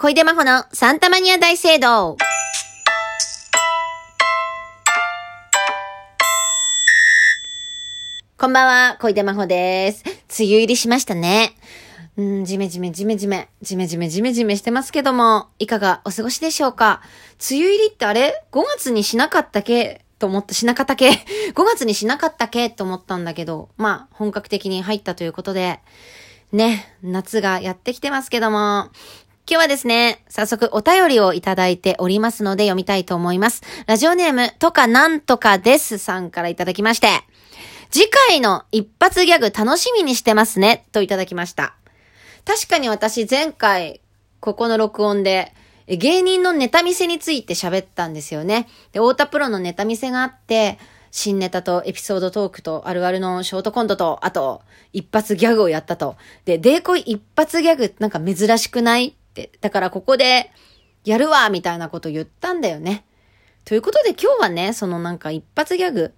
小出真帆のサンタマニア大聖堂。こんばんは、小出真帆です。梅雨入りしましたね。うん、じめじめじめじめ、じめじめじめじめしてますけども、いかがお過ごしでしょうか？梅雨入りってあれ ?5 月にしなかったけ？と思った、しなかったけ ?5 月にしなかったけ？と思ったんだけど、まあ、本格的に入ったということで、ね、夏がやってきてますけども、今日はですね、早速お便りをいただいておりますので読みたいと思います。ラジオネーム、とかなんとかですさんからいただきまして、次回の一発ギャグ楽しみにしてますね、といただきました。確かに私前回、ここの録音で、芸人のネタ見せについて喋ったんですよね。で、太田プロのネタ見せがあって、新ネタとエピソードトークとあるあるのショートコントと、あと、一発ギャグをやったと。で、デーコイ一発ギャグなんか珍しくない。だからここで、やるわみたいなこと言ったんだよね。ということで今日はね、そのなんか一発ギャグ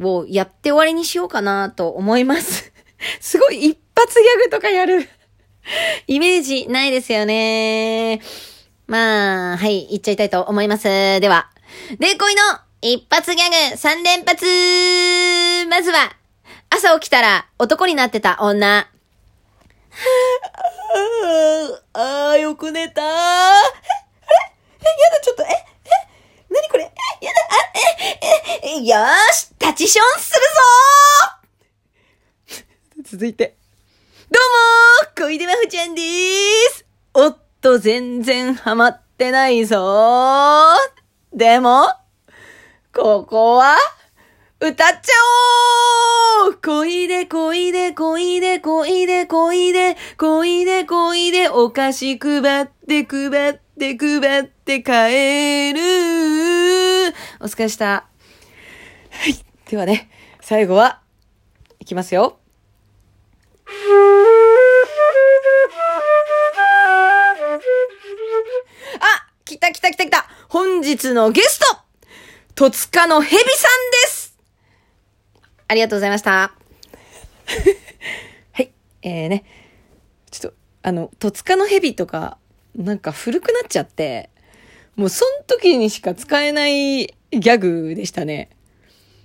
をやって終わりにしようかなと思います。すごい一発ギャグとかやる。イメージないですよね。まあ、はい、言っちゃいたいと思います。では、デーコイの一発ギャグ3連発まずは、朝起きたら男になってた女。よく寝たー。え、あれえ、やだ、ちょっと、え、え、なにこれえ、やだ、あ、え、え、え、よーし、立ちションするぞ続いて。どうもー小出真帆ちゃんでーすおっと、全然ハマってないぞーでも、ここは、歌っちゃおう恋で恋で恋で恋で恋で恋で恋でお菓子配って配って配って帰るお疲れした。はい。ではね、最後は、いきますよ。あ来た来た来た来た本日のゲスト戸塚のヘビさんありがとうございました。はい。えーね。ちょっと、あの、戸塚のヘビとか、なんか古くなっちゃって、もうそん時にしか使えないギャグでしたね。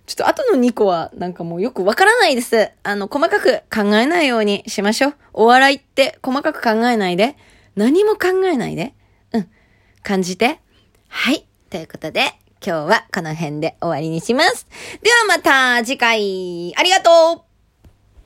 ちょっと後の2個はなんかもうよくわからないです。あの、細かく考えないようにしましょう。お笑いって細かく考えないで、何も考えないで、うん、感じて。はい。ということで、今日はこの辺で終わりにします。ではまた次回、ありがとう